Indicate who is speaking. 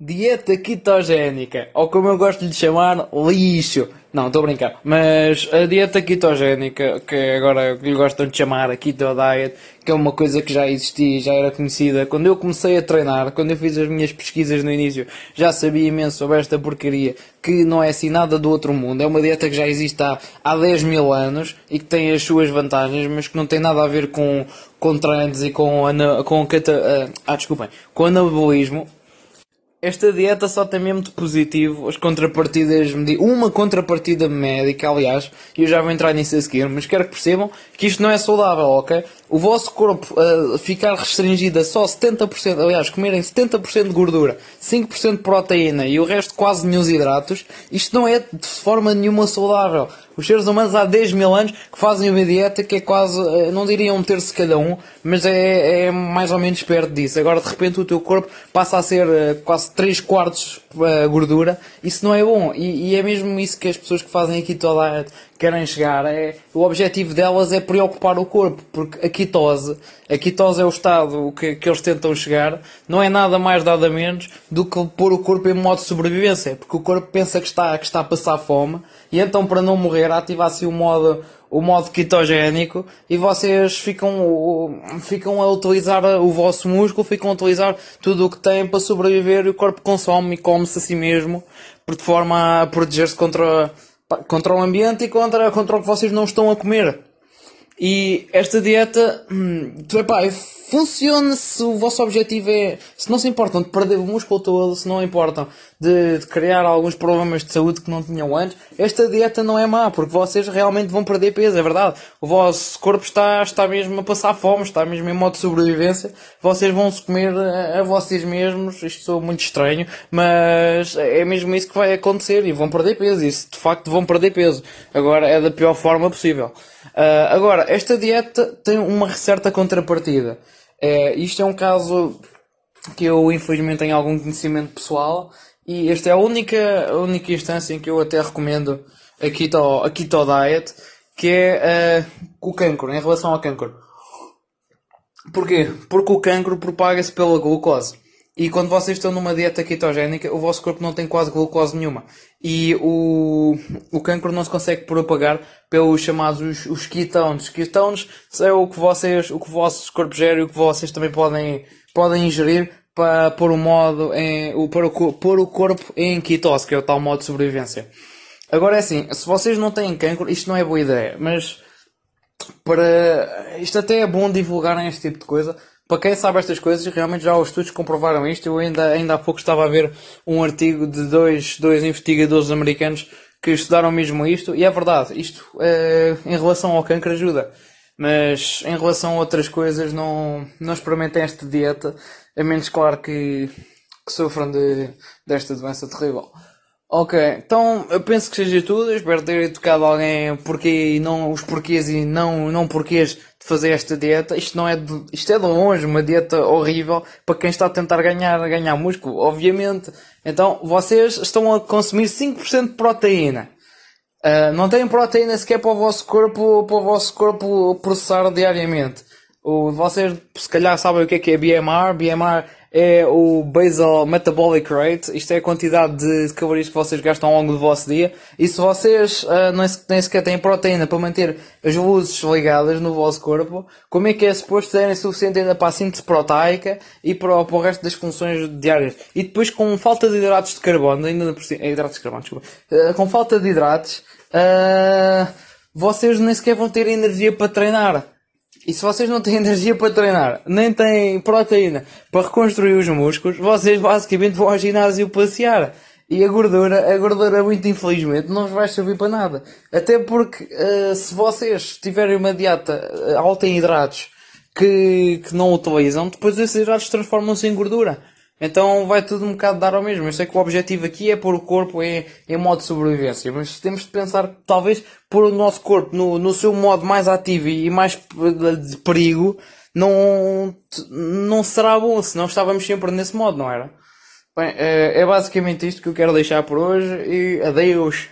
Speaker 1: Dieta ketogénica, ou como eu gosto de lhe chamar, lixo. Não, estou a brincar. Mas a dieta ketogénica, que agora lhe gostam de chamar a keto diet, que é uma coisa que já existia, já era conhecida. Quando eu comecei a treinar, quando eu fiz as minhas pesquisas no início, já sabia imenso sobre esta porcaria, que não é assim nada do outro mundo. É uma dieta que já existe há, há 10 mil anos e que tem as suas vantagens, mas que não tem nada a ver com, com trends e com, com, com ah, desculpem, com anabolismo esta dieta só tem mesmo de positivo as contrapartidas, uma contrapartida médica, aliás, e eu já vou entrar nisso a seguir, mas quero que percebam que isto não é saudável, ok? O vosso corpo uh, ficar restringido a só 70%, aliás, comerem 70% de gordura, 5% de proteína e o resto quase nenhum hidratos, isto não é de forma nenhuma saudável. Os seres humanos há 10 mil anos que fazem uma dieta que é quase, uh, não diria um terço cada um, mas é, é mais ou menos perto disso. Agora, de repente, o teu corpo passa a ser uh, quase 3 quartos uh, gordura. Isso não é bom. E, e, é mesmo isso que as pessoas que fazem a keto diet querem chegar. É, o objetivo delas é preocupar o corpo, porque a ketose, a ketose é o estado que, que eles tentam chegar, não é nada mais nada menos do que pôr o corpo em modo de sobrevivência, porque o corpo pensa que está, que está a passar fome, e então para não morrer ativa assim o modo o modo ketogénico e vocês ficam, ficam a utilizar o vosso músculo, ficam a utilizar tudo o que têm para sobreviver e o corpo consome e come-se a si mesmo de forma a proteger-se contra, contra o ambiente e contra, contra o que vocês não estão a comer. E esta dieta, hum, epá, funciona se o vosso objetivo é, se não se importam de perder o músculo todo, se não importam de, de, criar alguns problemas de saúde que não tinham antes, esta dieta não é má, porque vocês realmente vão perder peso, é verdade. O vosso corpo está, está mesmo a passar fome, está mesmo em modo de sobrevivência, vocês vão se comer a, a vocês mesmos, isto sou muito estranho, mas é mesmo isso que vai acontecer e vão perder peso, isso de facto vão perder peso. Agora é da pior forma possível. Uh, agora, esta dieta tem uma certa contrapartida. É, isto é um caso que eu infelizmente tenho algum conhecimento pessoal e esta é a única, a única instância em que eu até recomendo a Keto, a keto Diet, que é uh, o cancro, em relação ao cancro. Porquê? Porque o cancro propaga-se pela glucose. E quando vocês estão numa dieta ketogénica, o vosso corpo não tem quase glucose nenhuma. E o, o cancro não se consegue propagar pelos chamados os, ketones. Ketones é o que vocês, o que o vosso corpo gera e o que vocês também podem, podem ingerir para pôr o modo em, para o, pôr o corpo em ketose, que é o tal modo de sobrevivência. Agora é assim, se vocês não têm cancro, isto não é boa ideia, mas para isto até é bom divulgarem este tipo de coisa, para quem sabe estas coisas, realmente já os estudos comprovaram isto. Eu ainda, ainda há pouco estava a ver um artigo de dois, dois investigadores americanos que estudaram mesmo isto, e é verdade, isto é, em relação ao câncer ajuda. Mas em relação a outras coisas, não, não experimentem esta dieta, a menos, claro, que, que sofram de, desta doença terrível. Ok, então eu penso que seja tudo. Eu espero ter educado alguém porquê e não os porquês e não, não porquês de fazer esta dieta. Isto não é de, isto é de longe uma dieta horrível para quem está a tentar ganhar, ganhar músculo, obviamente. Então vocês estão a consumir 5% de proteína. Uh, não têm proteína sequer para o vosso corpo, para o vosso corpo processar diariamente. O, vocês se calhar sabem o que é que é BMR. BMR é o Basal Metabolic Rate, isto é a quantidade de calorias que vocês gastam ao longo do vosso dia. E se vocês uh, nem sequer têm proteína para manter as luzes ligadas no vosso corpo, como é que é suposto terem suficiente ainda para a síntese proteica e para, para o resto das funções diárias? E depois com falta de hidratos de carbono, ainda por cima, hidratos de carbono, desculpa, uh, com falta de hidratos, uh, vocês nem sequer vão ter energia para treinar. E se vocês não têm energia para treinar, nem têm proteína para reconstruir os músculos, vocês basicamente vão ao ginásio passear. E a gordura, a gordura muito infelizmente não vai servir para nada. Até porque uh, se vocês tiverem uma dieta eh, alta em hidratos que, que não utilizam, depois esses hidratos transformam-se em gordura. Então vai tudo um bocado dar ao mesmo. Eu sei que o objetivo aqui é pôr o corpo em, em modo de sobrevivência, mas temos de pensar talvez pôr o nosso corpo no, no seu modo mais ativo e mais de perigo não, não será bom, senão estávamos sempre nesse modo, não era? Bem, é, é basicamente isto que eu quero deixar por hoje e adeus.